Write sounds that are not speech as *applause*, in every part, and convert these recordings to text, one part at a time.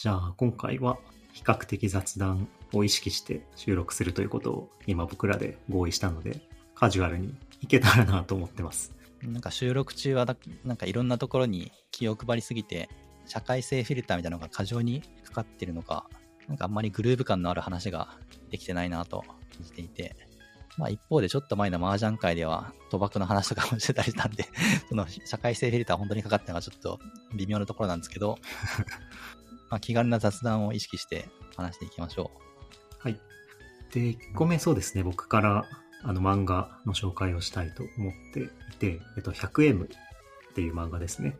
じゃあ今回は比較的雑談を意識して収録するということを今僕らで合意したので、カジュアルにいけたらなと思ってます。なんか収録中は、なんかいろんなところに気を配りすぎて、社会性フィルターみたいなのが過剰にかかってるのか、なんかあんまりグルーヴ感のある話ができてないなと感じていて、まあ一方でちょっと前の麻雀会では賭博の話とかもしてたりしたんで、*laughs* その社会性フィルター本当にかかってるのがちょっと微妙なところなんですけど、まあ気軽な雑談を意識して話していきましょうはい。で、1個目そうですね、僕からあの漫画の紹介をしたいと思っていて、えっと、100M っていう漫画ですね。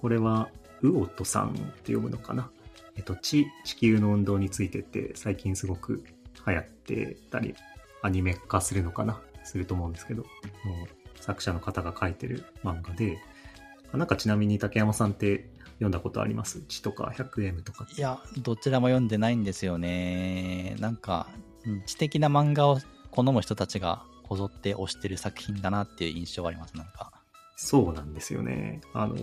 これは、ウオットさんって読むのかな。えっと、地、地球の運動についてって最近すごく流行ってたり、アニメ化するのかなすると思うんですけど、もう作者の方が書いてる漫画で、なんかちなみに竹山さんって読んだことあります？地とか 100M とかう。いや、どちらも読んでないんですよね。なんか、うん知的な漫画を好む人たちがこぞって推してる作品だなっていう印象があります、なんか。そうなんですよね。あの、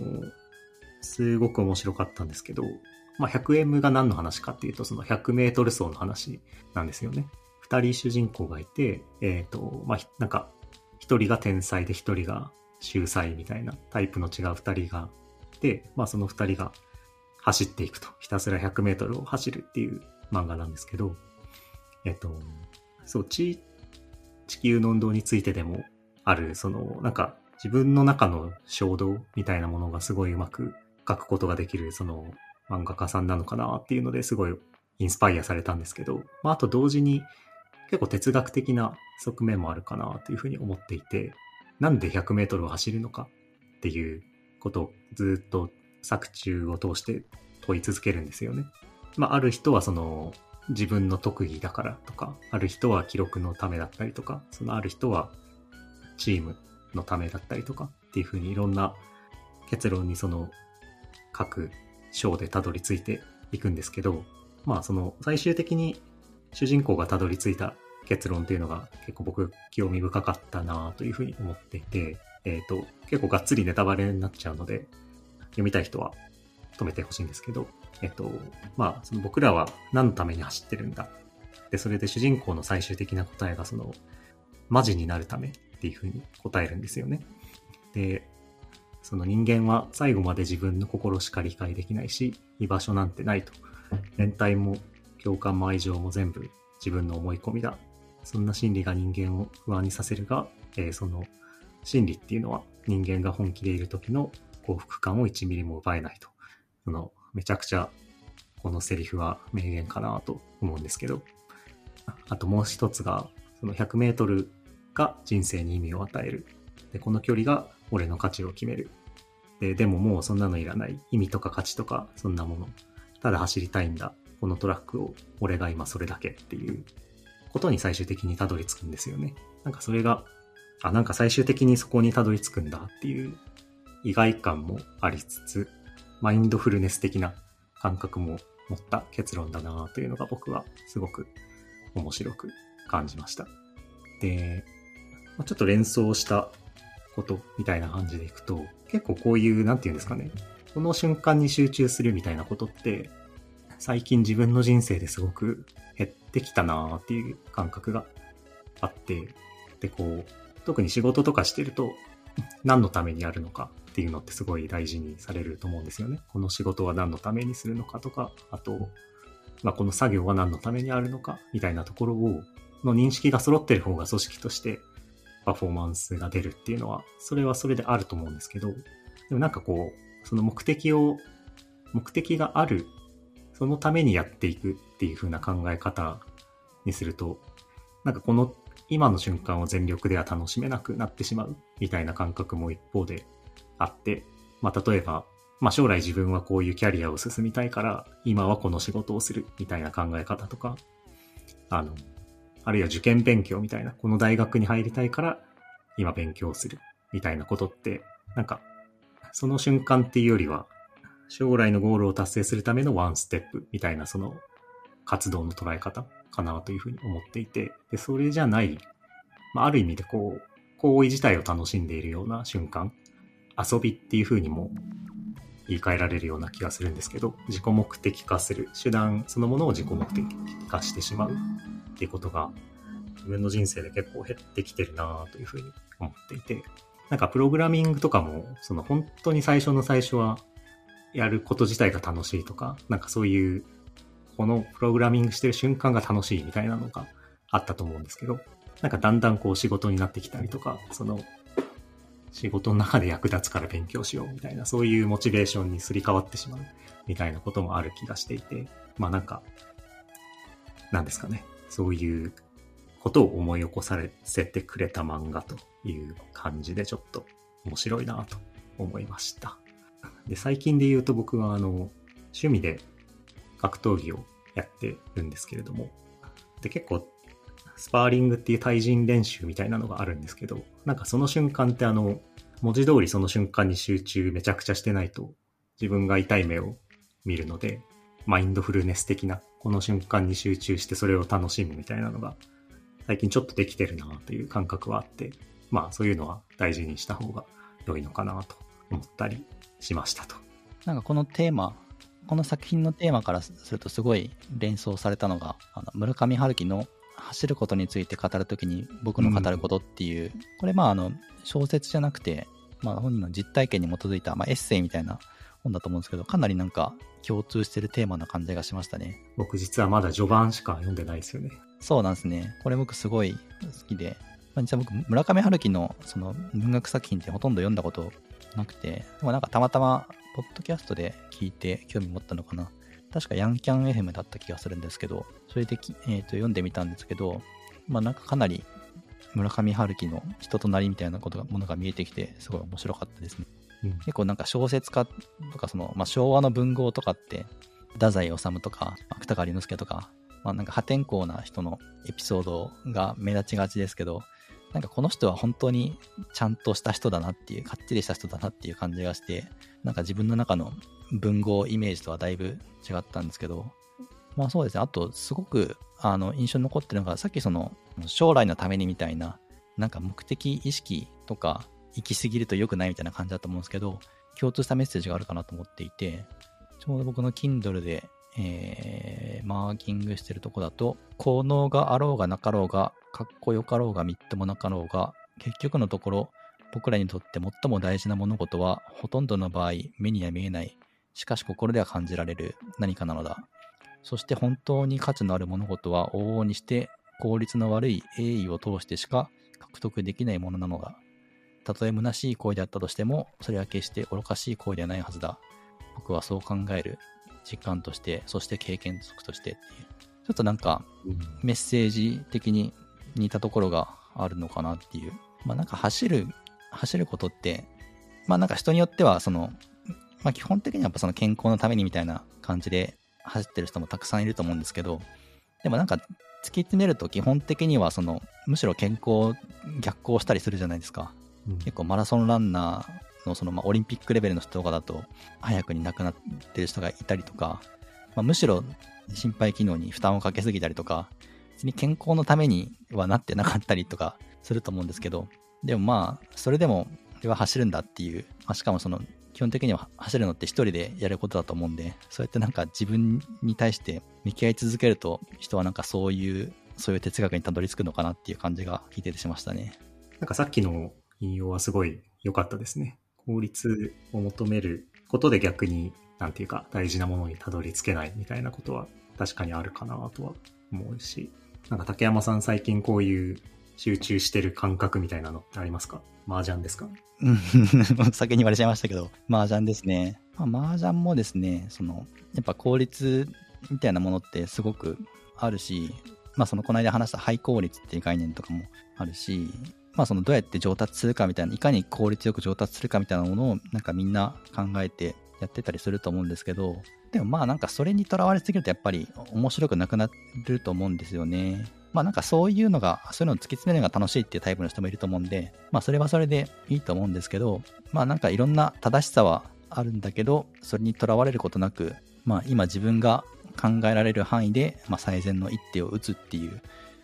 すごく面白かったんですけど、まあ、100M が何の話かっていうと、その100メートル走の話なんですよね。二人主人公がいて、えっ、と、まあ、ひなんか、一人が天才で一人が秀才みたいなタイプの違う二人がいて、まあ、その二人が走っていくと。ひたすら100メートルを走るっていう漫画なんですけど、えっ、と、そう、地、地球の運動についてでもある、その、なんか、自分の中の衝動みたいなものがすごいうまく書くことができる、その、漫画家さんなのかなっていうのですごいインスパイアされたんですけど、まあ、あと同時に結構哲学的な側面もあるかなというふうに思っていて、なんで100メートルを走るのかっていうことをずっと作中を通して問い続けるんですよね。まあ、ある人はその自分の特技だからとか、ある人は記録のためだったりとか、そのある人はチームのためだったりとかっていうふうにいろんな結論にその各章でたどり着いていくんですけど、まあその最終的に主人公がたどり着いた結論っていうのが結構僕興味深かったなというふうに思っていて、えっ、と、結構がっつりネタバレになっちゃうので、読みたい人は止めてほしいんですけど、えっ、と、まあその僕らは何のために走ってるんだ。で、それで主人公の最終的な答えがその、マジになるためっていうふうに答えるんですよね。で、その人間は最後まで自分の心しか理解できないし、居場所なんてないと。連帯も共感も愛情も全部自分の思い込みだ。そんな心理が人間を不安にさせるが、えーその心理っていうのは人間が本気でいる時の幸福感を1ミリも奪えないと。そのめちゃくちゃこのセリフは名言かなと思うんですけど。あともう一つが、その100メートルが人生に意味を与える。で、この距離が俺の価値を決める。で、でももうそんなのいらない。意味とか価値とか、そんなもの。ただ走りたいんだ。このトラックを、俺が今それだけっていうことに最終的にたどり着くんですよね。なんかそれが、あ、なんか最終的にそこにたどり着くんだっていう意外感もありつつ、マインドフルネス的な感覚も持った結論だなというのが僕はすごく面白く感じました。で、ちょっと連想したことみたいな感じでいくと、結構こういう、なんていうんですかね、この瞬間に集中するみたいなことって、最近自分の人生ですごく減ってきたなっていう感覚があって、で、こう、特に仕事とかしてると、何のためにやるのかっていうのってすごい大事にされると思うんですよね。この仕事は何のためにするのかとか、あと、まあ、この作業は何のためにあるのかみたいなところを、の認識が揃ってる方が組織としてパフォーマンスが出るっていうのは、それはそれであると思うんですけど、でもなんかこう、その目的を、目的がある、そのためにやっていくっていう風な考え方にすると、なんかこの今の瞬間を全力では楽しめなくなってしまうみたいな感覚も一方であって、まあ例えば、まあ将来自分はこういうキャリアを進みたいから、今はこの仕事をするみたいな考え方とか、あの、あるいは受験勉強みたいな、この大学に入りたいから、今勉強するみたいなことって、なんか、その瞬間っていうよりは、将来のゴールを達成するためのワンステップみたいな、その活動の捉え方かなというふうに思っていて、で、それじゃない、まあ、ある意味でこう、行為自体を楽しんでいるような瞬間、遊びっていうふうにも言い換えられるような気がするんですけど、自己目的化する、手段そのものを自己目的化してしまうっていうことが、自分の人生で結構減ってきてるなというふうに思っていて、なんかプログラミングとかも、その本当に最初の最初は、やること自体が楽しいとか、なんかそういう、このプログラミングしてる瞬間が楽しいみたいなのがあったと思うんですけど、なんかだんだんこう仕事になってきたりとか、その仕事の中で役立つから勉強しようみたいな、そういうモチベーションにすり替わってしまうみたいなこともある気がしていて、まあなんか、なんですかね。そういうことを思い起こさせてくれた漫画という感じでちょっと面白いなと思いました。で、最近で言うと僕はあの、趣味で格闘技をやってるんですけれども、で、結構スパーリングっていう対人練習みたいなのがあるんですけど、なんかその瞬間ってあの、文字通りその瞬間に集中めちゃくちゃしてないと自分が痛い目を見るので、マインドフルネス的な、この瞬間に集中してそれを楽しむみたいなのが、最近ちょっとできてるなという感覚はあって、まあそういうのは大事にした方が良いのかなと思ったりしましたと。なんかこのテーマ、この作品のテーマからするとすごい連想されたのが、あの村上春樹の走ることについて語るときに僕の語ることっていう、うん、これまああの小説じゃなくて、まあ、本人の実体験に基づいた、まあ、エッセイみたいな本だと思うんですけどかなりなんか共通してるテーマな感じがしましたね。僕実はまだ序盤しか読んでないですよね。そうなんですね。これ僕すごい好きで、まあ、実は僕村上春樹のその文学作品ってほとんど読んだことなくてでもなんかたまたまポッドキャストで聞いて興味持ったのかな？確かヤンキャン FM だった気がするんですけど、それでえー、と読んでみたんですけど、まあなんかかなり村上春樹の人となりみたいなことがものが見えてきて、すごい面白かったですね。うん、結構なんか小説家とかその、まあ、昭和の文豪とかって、太宰治とか芥川龍之介とか、まあなんか破天荒な人のエピソードが目立ちがちですけど、なんかこの人は本当にちゃんとした人だなっていう、かっちりした人だなっていう感じがして、なんか自分の中の文豪イメージとはだいぶ違ったんですけど、まあそうですね。あと、すごく、あの、印象に残ってるのが、さっきその、将来のためにみたいな、なんか目的意識とか、行き過ぎると良くないみたいな感じだと思うんですけど、共通したメッセージがあるかなと思っていて、ちょうど僕の Kindle で、えー、マーキングしてるとこだと、効能があろうがなかろうが、かっこよかろうがみっともなかろうが、結局のところ、僕らにとって最も大事な物事は、ほとんどの場合、目には見えないしかし心では感じられる何かなのだ。そして本当に価値のある物事は往々にして効率の悪い栄意を通してしか獲得できないものなのだ。たとえ虚しい行為であったとしても、それは決して愚かしい行為ではないはずだ。僕はそう考える。実感として、そして経験則としてっていう。ちょっとなんか、メッセージ的に似たところがあるのかなっていう。まあなんか走る、走ることって、まあなんか人によってはそのまあ、基本的にはやっぱその健康のためにみたいな感じで走ってる人もたくさんいると思うんですけど、でもなんか突き詰めると基本的にはそのむしろ健康逆行したりするじゃないですか。うん、結構マラソンランナーのそのまあオリンピックレベルの人とかだと早くに亡くなってる人がいたりとか、まあ、むしろ心肺機能に負担をかけすぎたりとか、別に健康のためにはなってなかったりとかすると思うんですけど、でもまあ、それでも、俺は走るんだっていう、まあ、しかもその基本的には走るのって一人でやることだと思うんで、そうやってなんか自分に対して向き合い続けると、人はなんかそういう、そういう哲学にたどり着くのかなっていう感じが聞いててしましたね。なんかさっきの引用はすごい良かったですね。効率を求めることで逆に、なんていうか大事なものにたどり着けないみたいなことは確かにあるかなとは思うし、なんか竹山さん最近こういう集中してる感覚みたいなのってありますか？麻雀ですか？うん、先に言われちゃいましたけど、麻雀ですね。まあ、麻雀もですね、その、やっぱ効率みたいなものってすごくあるし、まあそのこの間話したハイ効率っていう概念とかもあるし、まあそのどうやって上達するかみたいな、いかに効率よく上達するかみたいなものをなんかみんな考えてやってたりすると思うんですけど、でもまあなんかそれにとらわれすぎるとやっぱり面白くなくなると思うんですよね。まあなんかそういうのが、そういうのを突き詰めるのが楽しいっていうタイプの人もいると思うんで、まあそれはそれでいいと思うんですけど、まあなんかいろんな正しさはあるんだけど、それにとらわれることなく、まあ今自分が考えられる範囲で、まあ最善の一手を打つっていう、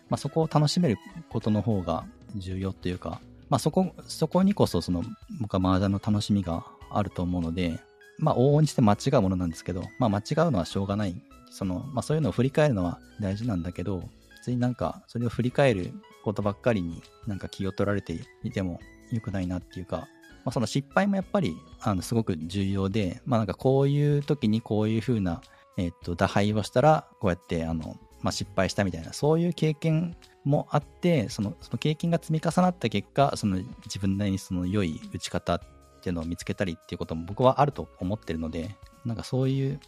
まあそこを楽しめることの方が重要っていうか、まあそこ、そこにこそその僕は麻雀の楽しみがあると思うので、まあ往々にして間違うものなんですけど、まあ間違うのはしょうがない。その、まあそういうのを振り返るのは大事なんだけど、別になんかそれを振り返ることばっかりになんか気を取られていても良くないなっていうか、まあその失敗もやっぱりあのすごく重要で、まあなんかこういう時にこういう風な、えっと、打敗をしたらこうやってあの、まあ失敗したみたいな、そういう経験もあってそのその経験が積み重なった結果その自分なりにその良い打ち方っていうのを見つけたりっていうことも僕はあると思ってるのでなんかそういう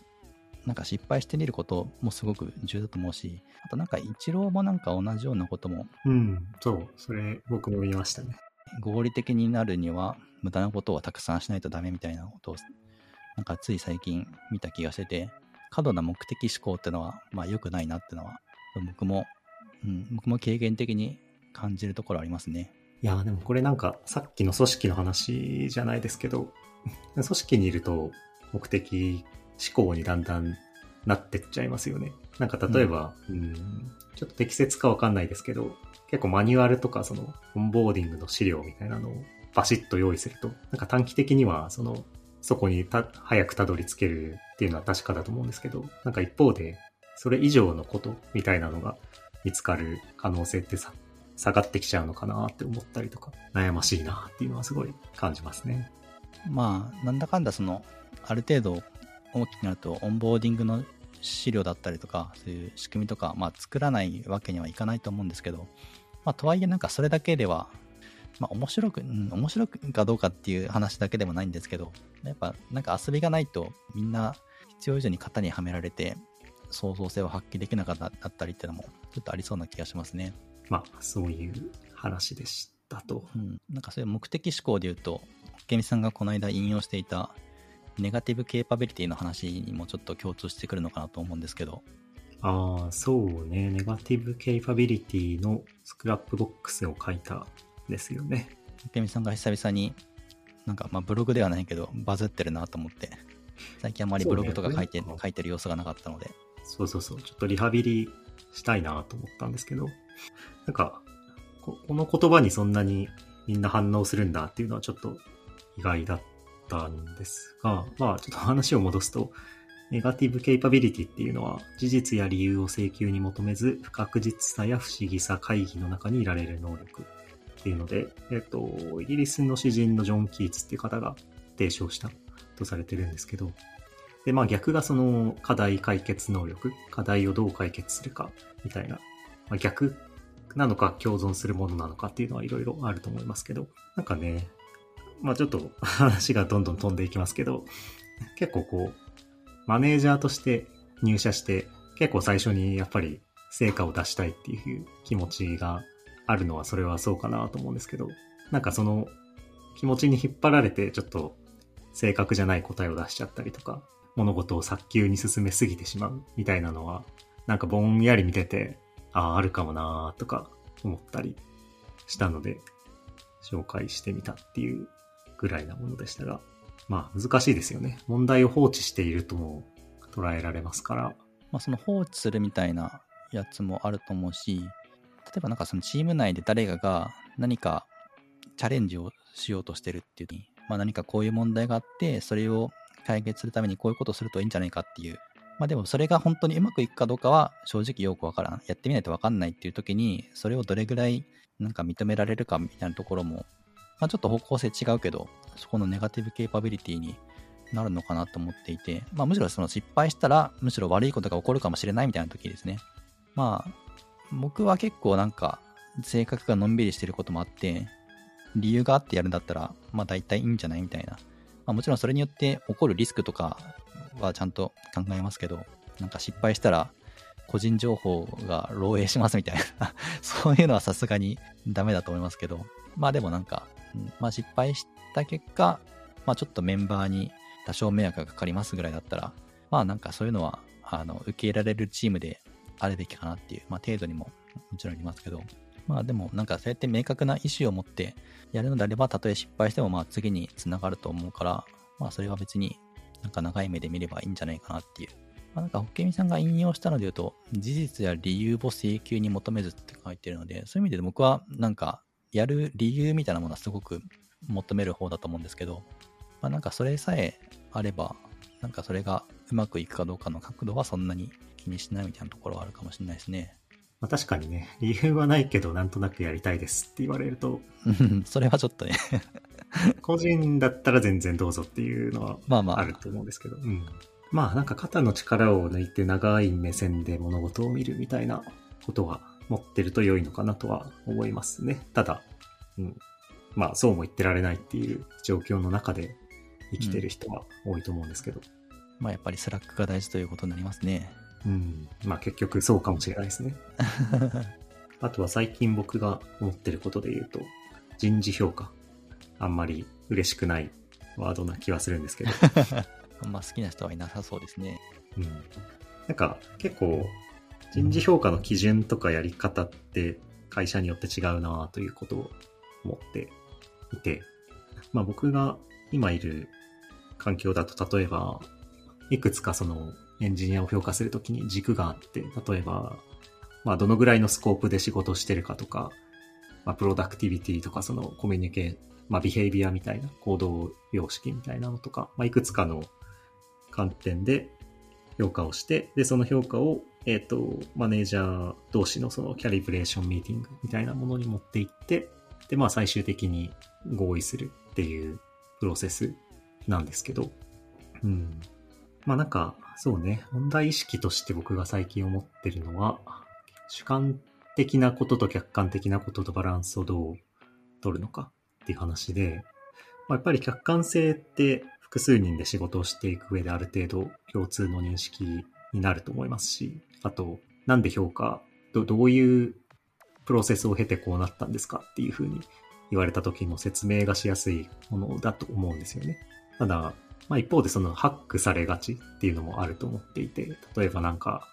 なんか失敗してみることもすごく重要だと思うしあとなんかイチローもなんか同じようなこともうん、そう、それ僕も見ましたね。合理的になるには無駄なことをたくさんしないとダメみたいなことをなんかつい最近見た気がしてて過度な目的思考ってのはまあ良くないなってのは僕もうん、僕も経験的に感じるところありますね。いやーでもこれなんかさっきの組織の話じゃないですけど、*laughs* 組織にいると目的思考にだんだんなってっちゃいますよね。なんか例えば、うん、ちょっと適切かわかんないですけど、結構マニュアルとかそのオンボーディングの資料みたいなのをバシッと用意すると、なんか短期的にはその、そこにた早くたどり着けるっていうのは確かだと思うんですけど、なんか一方で、それ以上のことみたいなのが見つかる可能性ってさ、下がってきちゃうのかなって思ったりとか、悩ましいなっていうのはすごい感じますね。まあ、なんだかんだその、ある程度大きくなると、オンボーディングの資料だったりとか、そういう仕組みとか、まあ、作らないわけにはいかないと思うんですけど、まあ、とはいえなんかそれだけでは、まあ、面白く、うん、面白くかどうかっていう話だけでもないんですけど、やっぱなんか遊びがないとみんな必要以上に型にはめられて、創造性を発揮できなかったりっていうのもちょっとありそうな気がしますね。まあ、そういう話でしたと。うん。なんかそういう目的思考で言うと、ケミさんがこの間引用していたネガティブケーパビリティの話にもちょっと共通してくるのかなと思うんですけど。ああ、そうね。ネガティブケーパビリティのスクラップボックスを書いたですよね。ケミさんが久々に、なんかまあブログではないけど、バズってるなと思って、最近あまりブログとか書いて,、ね、書いてる様子がなかったので。そうそうそう。ちょっとリハビリしたいなと思ったんですけど、なんかこ、の言葉にそんなにみんな反応するんだっていうのはちょっと意外だったんですが、まあちょっと話を戻すと、ネガティブケイパビリティっていうのは、事実や理由を請求に求めず、不確実さや不思議さ、会議の中にいられる能力っていうので、えっと、イギリスの詩人のジョン・キーツっていう方が提唱したとされてるんですけど、で、まあ逆がその課題解決能力、課題をどう解決するかみたいな、まあ、逆なのか共存するものなのかっていうのはいろいろあると思いますけど、なんかね、まあちょっと話がどんどん飛んでいきますけど、結構こう、マネージャーとして入社して、結構最初にやっぱり成果を出したいっていう気持ちがあるのはそれはそうかなと思うんですけど、なんかその気持ちに引っ張られてちょっと正確じゃない答えを出しちゃったりとか、物事を早急に進めすぎてしまうみたいなのは、なんかぼんやり見てて、ああ、あるかもなーとか思ったりしたので、紹介してみたっていうぐらいなものでしたが、まあ難しいですよね。問題を放置しているとも捉えられますから。まあその放置するみたいなやつもあると思うし、例えばなんかそのチーム内で誰かが何かチャレンジをしようとしてるっていう時に、まあ何かこういう問題があって、それを解決するためにこういうことをするといいんじゃないかっていう。まあでもそれが本当にうまくいくかどうかは正直よくわからん。やってみないとわかんないっていう時に、それをどれぐらいなんか認められるかみたいなところも、まあちょっと方向性違うけど、そこのネガティブケーパビリティになるのかなと思っていて、まあむしろその失敗したら、むしろ悪いことが起こるかもしれないみたいな時ですね。まあ、僕は結構なんか、性格がのんびりしてることもあって、理由があってやるんだったら、まあ大体いいんじゃないみたいな。まあもちろんそれによって起こるリスクとかはちゃんと考えますけど、なんか失敗したら個人情報が漏洩しますみたいな。*laughs* そういうのはさすがにダメだと思いますけど、まあでもなんか、まあ失敗した結果、まあちょっとメンバーに多少迷惑がかかりますぐらいだったら、まあなんかそういうのは、あの、受け入れられるチームであるべきかなっていう、まあ程度にももちろんありますけど、まあでもなんかそうやって明確な意思を持ってやるのであれば、たとえ失敗してもまあ次につながると思うから、まあそれは別になんか長い目で見ればいいんじゃないかなっていう。まあなんか、ホッケミさんが引用したので言うと、事実や理由を請求に求めずって書いてるので、そういう意味で僕はなんか、やる理由みたいなものはすごく求める方だと思うんですけど、まあなんかそれさえあれば、なんかそれがうまくいくかどうかの角度はそんなに気にしないみたいなところはあるかもしれないですね。まあ確かにね、理由はないけどなんとなくやりたいですって言われると、う *laughs* んそれはちょっとね *laughs* 個人だったら全然どうぞっていうのはまあまああると思うんですけど、うん。まあなんか肩の力を抜いて長い目線で物事を見るみたいなことは持ってると良いのかなとは思いますね。ただ、うん。まあそうも言ってられないっていう状況の中で生きてる人は多いと思うんですけど、まあやっぱりスラックが大事ということになりますね。うん。まあ結局そうかもしれないですね。*laughs* あとは最近僕が思ってることで言うと、人事評価。あんまり嬉しくないワードな気はするんですけど。*laughs* あんま好きな人はいなさそうですね。うん。なんか結構人事評価の基準とかやり方って会社によって違うなということを思っていて、まあ僕が今いる環境だと例えば、いくつかそのエンジニアを評価するときに軸があって、例えば、まあどのぐらいのスコープで仕事してるかとか、まあプロダクティビティとかそのコミュニケーまあビヘイビアみたいな行動様式みたいなのとか、まあいくつかの観点で評価をして、で、その評価を、えっ、と、マネージャー同士のそのキャリブレーションミーティングみたいなものに持っていって、で、まあ最終的に合意するっていうプロセスなんですけど、うん。まあなんか、そうね、問題意識として僕が最近思ってるのは、主観的なことと客観的なこととバランスをどう取るのかっていう話で、まあ、やっぱり客観性って複数人で仕事をしていく上である程度共通の認識になると思いますし、あと、なんで評価、どどういうプロセスを経てこうなったんですかっていうふうに言われた時の説明がしやすいものだと思うんですよね。ただ、まあ一方でそのハックされがちっていうのもあると思っていて、例えばなんか、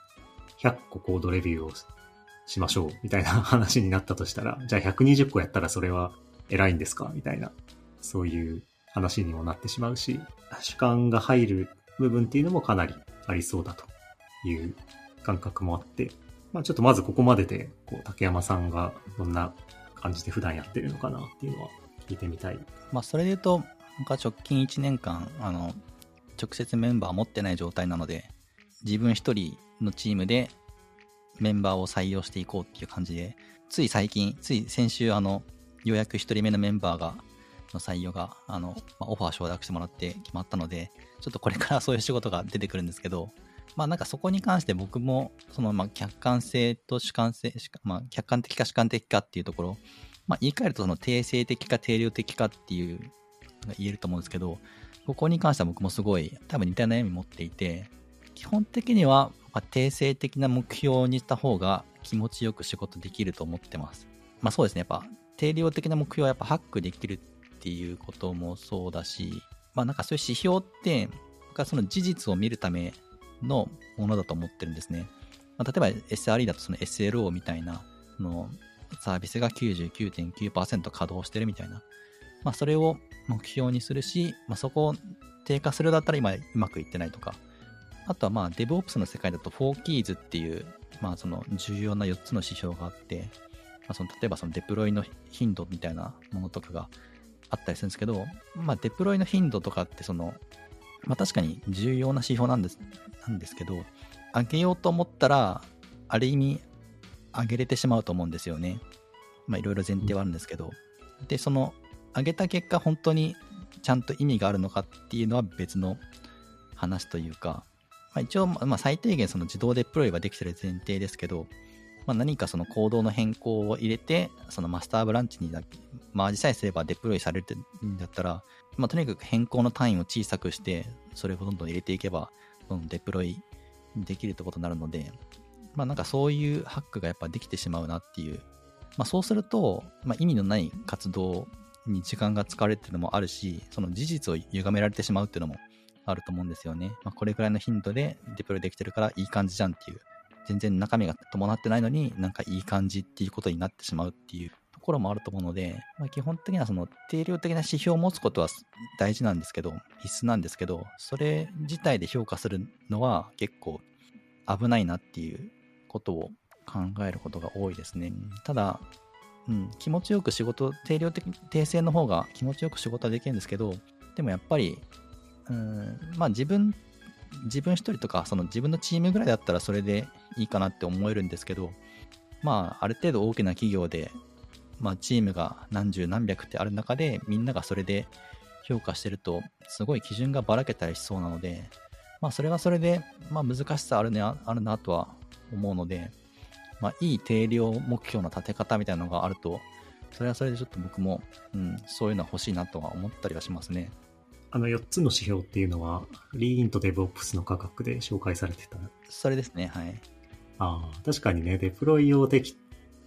100個コードレビューをしましょうみたいな話になったとしたら、じゃあ120個やったらそれは偉いんですか？みたいな、そういう話にもなってしまうし、主観が入る部分っていうのもかなりありそうだという感覚もあって、まあちょっとまずここまでで、こう、竹山さんがどんな感じで普段やってるのかなっていうのは聞いてみたい。まあそれで言うと、僕は直近1年間、あの、直接メンバー持ってない状態なので、自分一人のチームでメンバーを採用していこうっていう感じで、つい最近、つい先週、あの、ようやく一人目のメンバーが、の採用が、あの、まあ、オファー承諾してもらって決まったので、ちょっとこれから *laughs* そういう仕事が出てくるんですけど、まあなんかそこに関して僕も、そのまあ客観性と主観性、まあ客観的か主観的かっていうところ、まあ言い換えるとその定性的か定量的かっていうが言えると思うんですけど、ここに関しては僕もすごい多分似た悩み持っていて、基本的には、定性的な目標にした方が気持ちよく仕事できると思ってます。まあそうですね、やっぱ定量的な目標はやっぱハックできるっていうこともそうだし、まあなんかそういう指標って、僕はその事実を見るためのものだと思ってるんですね。まあ、例えば SRE だとその SLO みたいな、のサービスが99.9%稼働してるみたいな。まあそれを目標にするし、まあそこを低下するだったら今うまくいってないとか。あとはまあ DevOps の世界だと 4Keys っていう、まあその重要な4つの指標があって、まあ、その例えばそのデプロイの頻度みたいなものとかがあったりするんですけど、まあデプロイの頻度とかってその、まあ確かに重要な指標なんです、なんですけど、上げようと思ったら、ある意味上げれてしまうと思うんですよね。まあいろいろ前提はあるんですけど。で、その上げた結果本当にちゃんと意味があるのかっていうのは別の話というか、まあ、一応、まあ、最低限その自動デプロイができてる前提ですけど、まあ、何かそのコードの変更を入れて、そのマスターブランチにだマージさえすればデプロイされるんだったら、まあ、とにかく変更の単位を小さくして、それをどんどん入れていけば、どんどんデプロイできるってことになるので、まあなんかそういうハックがやっぱできてしまうなっていう。まあそうすると、まあ意味のない活動に時間が使われるっていうのもあるし、その事実を歪められてしまうっていうのもあると思うんですよね。まあこれぐらいの頻度でデプロイできてるからいい感じじゃんっていう。全然中身が伴ってないのになんかいい感じっていうことになってしまうっていうところもあると思うので、まあ、基本的にはその定量的な指標を持つことは大事なんですけど、必須なんですけど、それ自体で評価するのは結構危ないなっていうことを考えることが多いですね。ただ、うん、気持ちよく仕事、定量的、定性の方が気持ちよく仕事はできるんですけど、でもやっぱり、うん、まあ自分、自分一人とか、その自分のチームぐらいだったらそれでいいかなって思えるんですけど、まあある程度大きな企業で、まあチームが何十何百ってある中で、みんながそれで評価してると、すごい基準がばらけたりしそうなので、まあそれはそれで、まあ難しさある,、ね、あるなとは思うので、まあいい定量目標の立て方みたいなのがあると、それはそれでちょっと僕も、うん、そういうのは欲しいなとは思ったりはしますね。あの4つの指標っていうのは、リーンと DevOps の価格で紹介されてた。それですね、はい。ああ、確かにね、デプロイ用でき、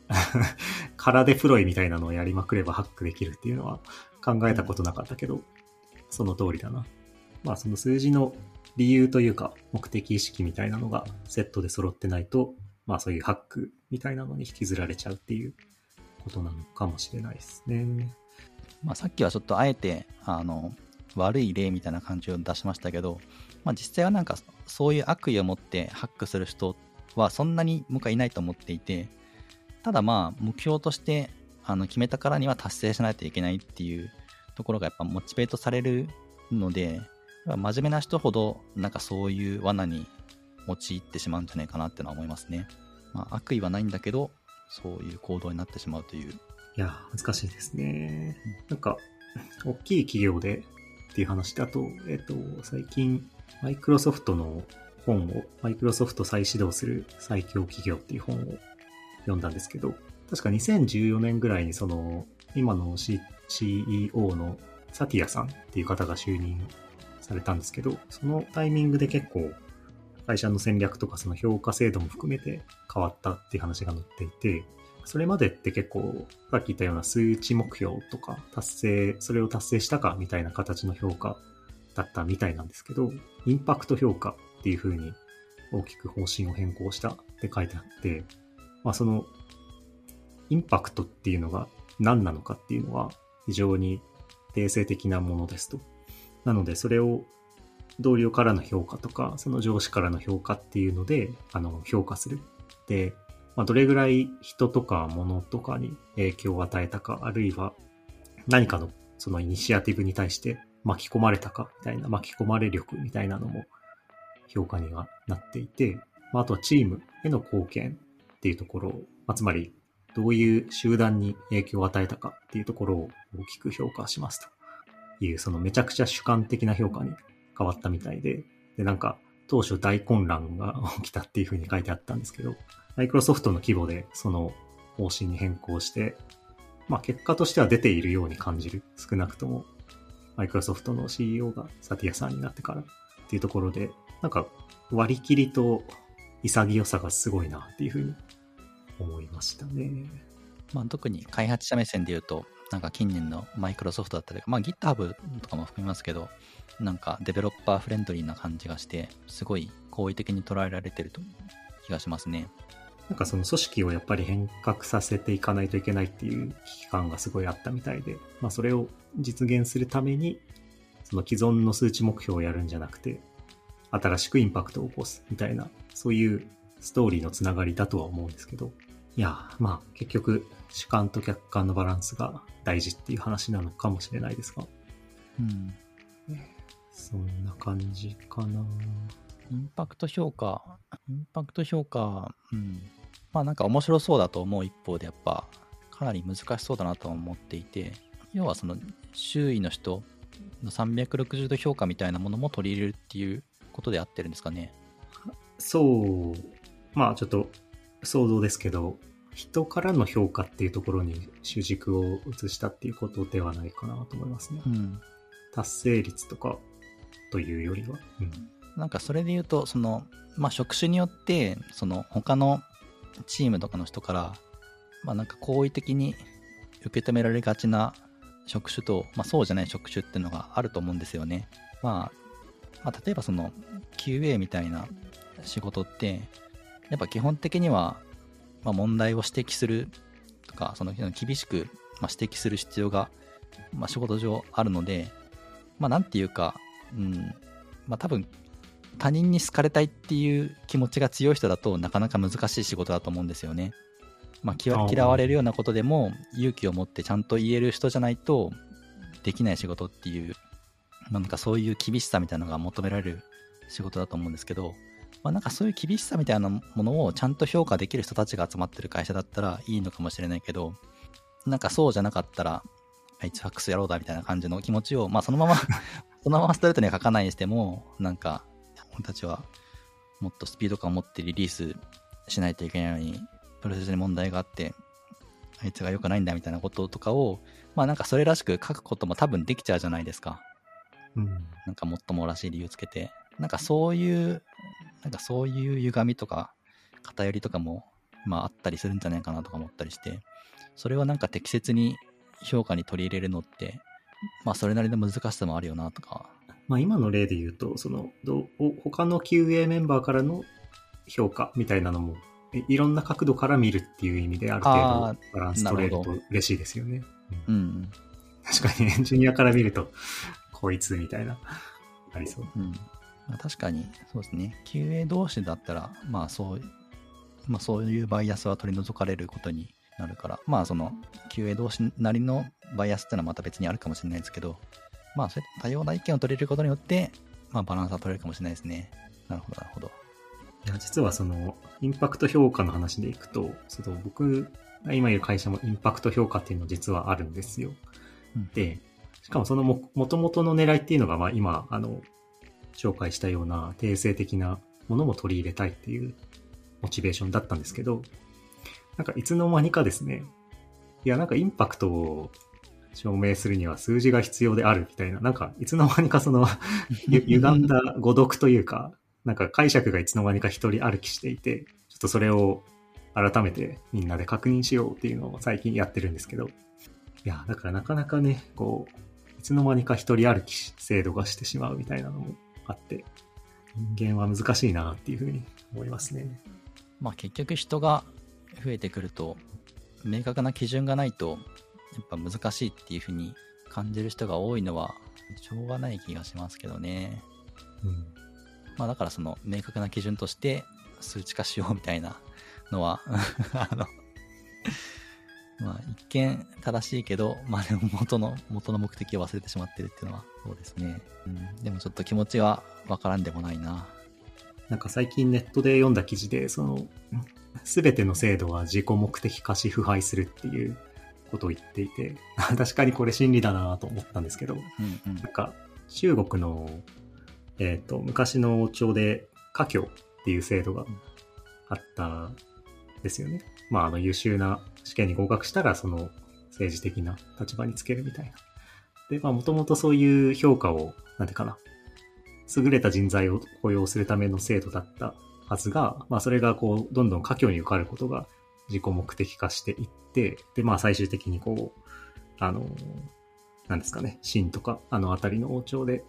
*laughs* 空デプロイみたいなのをやりまくればハックできるっていうのは考えたことなかったけど、うん、その通りだな。まあその数字の理由というか目的意識みたいなのがセットで揃ってないと、まあそういうハックみたいなのに引きずられちゃうっていうことなのかもしれないですね。まあさっきはちょっとあえて、あの、悪い例みたいな感じを出しましたけど、まあ実際はなんかそういう悪意を持ってハックする人はそんなに僕はいないと思っていて、ただまあ目標としてあの決めたからには達成しないといけないっていうところがやっぱモチベートされるので、真面目な人ほどなんかそういう罠に陥ってしまうんじゃないかなってのは思いますね。まあ、悪意はないんだけど、そういう行動になってしまうという。いや、難しいですね。なんか、大きい企業でっていう話だと、えっ、と、最近、マイクロソフトの本を、マイクロソフト再始動する最強企業っていう本を読んだんですけど、確か2014年ぐらいにその、今の、C、CEO のサティアさんっていう方が就任されたんですけど、そのタイミングで結構会社の戦略とかその評価制度も含めて変わったっていう話が載っていて、それまでって結構、さっき言ったような数値目標とか達成、それを達成したかみたいな形の評価だったみたいなんですけど、インパクト評価っていう風に大きく方針を変更したって書いてあって、まあその、インパクトっていうのが何なのかっていうのは非常に定性的なものですと。なのでそれを同僚からの評価とか、その上司からの評価っていうので、あの、評価する。で、まあ、どれぐらい人とか物とかに影響を与えたか、あるいは何かのそのイニシアティブに対して巻き込まれたか、みたいな、巻き込まれ力みたいなのも評価にはなっていて、まあ、あとはチームへの貢献っていうところ、まあ、つまり、どういう集団に影響を与えたかっていうところを大きく評価しますという、そのめちゃくちゃ主観的な評価に変わったみたいで、で、なんか、当初大混乱が *laughs* 起きたっていうふうに書いてあったんですけど、マイクロソフトの規模でその方針に変更して、まあ結果としては出ているように感じる。少なくとも、マイクロソフトの CEO がサティアさんになってからっていうところで、なんか割り切りと潔さがすごいなっていうふうに思いましたね。まあ特に開発者目線で言うと、なんか近年のマイクロソフトだったり、まあ GitHub とかも含みますけど、なんかデベロッパーフレンドリーな感じがして、すごい好意的に捉えられてると気がしますね。なんかその組織をやっぱり変革させていかないといけないっていう危機感がすごいあったみたいで、まあそれを実現するために、その既存の数値目標をやるんじゃなくて、新しくインパクトを起こすみたいな、そういうストーリーのつながりだとは思うんですけど、いや、まあ結局主観と客観のバランスが大事っていう話なのかもしれないですが。うん。そんな感じかな。インパクト評価、インパクト評価、うん。まあなんか面白そうだと思う一方でやっぱかなり難しそうだなと思っていて、要はその周囲の人の360度評価みたいなものも取り入れるっていうことで合ってるんですかね。そう。まあちょっと想像ですけど、人からの評価っていうところに主軸を移したっていうことではないかなと思いますね。うん、達成率とかというよりは。うん、なんかそれで言うと、その、まあ、職種によって、その他のチームとかの人から、まあ、なんか好意的に受け止められがちな職種と、まあ、そうじゃない職種っていうのがあると思うんですよね。まあ、まあ、例えばその QA みたいな仕事って、やっぱ基本的には、まあ、問題を指摘するとか、その厳しく、まあ、指摘する必要が、まあ、仕事上あるので、まあ、なんていうか、うん、まあ、多分、他人に好かれたいっていう気持ちが強い人だとなかなか難しい仕事だと思うんですよね。まあ、嫌われるようなことでも勇気を持ってちゃんと言える人じゃないとできない仕事っていうまあ、なんかそういう厳しさみたいなのが求められる仕事だと思うんですけど、まあ、なんかそういう厳しさみたいなものをちゃんと評価できる人たちが集まってる会社だったらいいのかもしれないけど、なんかそうじゃなかったら、あいつファックスやろうだみたいな感じの気持ちを、まあそのまま *laughs* そのままストレートには書かないにしても、なんか、俺たちはもっとスピード感を持ってリリースしないといけないのに、プロセスに問題があって、あいつが良くないんだみたいなこととかを、まあなんかそれらしく書くことも多分できちゃうじゃないですか。うん。なんかもっともらしい理由つけて。なんかそういう、なんかそういう歪みとか偏りとかも、まああったりするんじゃないかなとか思ったりして、それをなんか適切に評価に取り入れるのって、まあそれなりの難しさもあるよなとか。まあ今の例で言うと、その、どお他の QA メンバーからの評価みたいなのも、いいろんな角度から見るっていう意味である程あ度バランス取れると嬉しいですよね。ううんん。確かにエンジニアから見ると、こいつみたいな、ありそう。うん。まあ、確かに、そうですね。QA 同士だったら、まあそう、まあそういうバイアスは取り除かれることになるから、まあその QA 同士なりのバイアスってのはまた別にあるかもしれないですけど、まあそういった多様な意見を取れることによって、まあバランスは取れるかもしれないですね。なるほど、なるほど。いや、実はその、インパクト評価の話でいくと、その僕が今いる会社もインパクト評価っていうの実はあるんですよ。うんで、しかもそのも、元々の狙いっていうのが、まあ今、あの、紹介したような定性的なものも取り入れたいっていうモチベーションだったんですけど、なんかいつの間にかですね、いや、なんかインパクトを証明するには数字が必要であるみたいな、なんかいつの間にかその、*laughs* ゆ歪んだ誤読というか、なんか解釈がいつの間にか一人歩きしていて、ちょっとそれを改めてみんなで確認しようっていうのを最近やってるんですけど、いや、だからなかなかね、こう、いつの間にか一人歩き制度がしてしまうみたいなのもあって、人間は難しいなっていうふうに思いますね。まあ結局人が増えてくると、明確な基準がないと、やっぱ難しいっていうふうに感じる人が多いのは、しょうがない気がしますけどね。うん。まあだからその明確な基準として数値化しようみたいなのは、*laughs* あの、まあ一見正しいけど、まあでも元の、元の目的を忘れてしまってるっていうのはそうですね。うん。でもちょっと気持ちはわからんでもないな。なんか最近ネットで読んだ記事で、その、すべての制度は自己目的化し腐敗するっていうことを言っていて、*laughs* 確かにこれ真理だなと思ったんですけど、うんうんなんか中国の、えっ、と、昔の王朝で家教っていう制度があったんですよね。まあ、あの優秀な試験に合格したら、その政治的な立場につけるみたいな。で、まあ、もともとそういう評価を、なんていうかな、優れた人材を雇用するための制度だったはずが、まあ、それがこう、どんどん家教に受かることが自己目的化していって、で、まあ、最終的にこう、あの、なんですかね、秦とか、あの辺りの王朝で、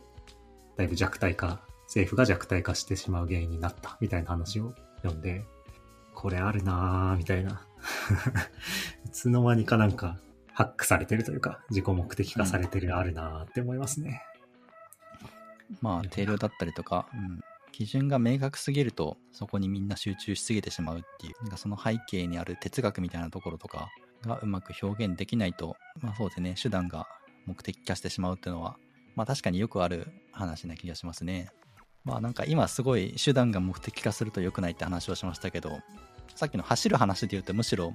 だいぶ弱体化、政府が弱体化してしまう原因になった、みたいな話を読んで、これあるなぁ、みたいな。*laughs* いつの間にかなんか、ハックされてるというか、自己目的化されてるあるなぁって思いますね。まあ定量だったりとか、うん、基準が明確すぎるとそこにみんな集中しすぎてしまうっていうなんかその背景にある哲学みたいなところとかがうまく表現できないとまあそうですね手段が目的化してしまうっていうのはまあ確かによくある話な気がしますねまあなんか今すごい手段が目的化すると良くないって話をしましたけどさっきの走る話で言うとむしろ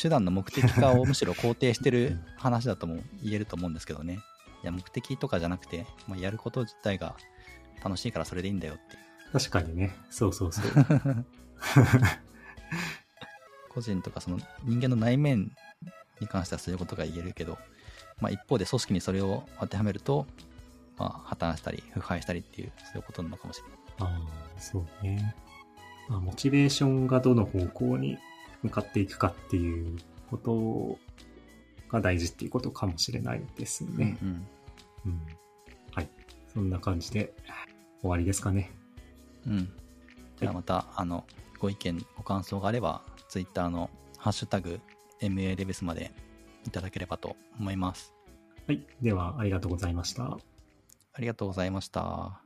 手段の目的化をむしろ肯定してる話だとも言えると思うんですけどねいや目的とかじゃなくて、まあ、やること自体が楽しいからそれでいいんだよって確かにね、そうそうそう。*laughs* 個人とかその人間の内面に関してはそういうことが言えるけど、まあ、一方で組織にそれを当てはめると、まあ、破綻したり腐敗したりっていうそういうことなのかもしれないああ、そうね。まあ、モチベーションがどの方向に向かっていくかっていうことが大事っていうことかもしれないですね。うんうん。はい。そんな感じで終わりですかね。うん、うん、じゃあまたあのご意見ご感想があれば Twitter の「ハッシュタグ #MA までいただければと思いますはい。では、ありがとうございました。ありがとうございました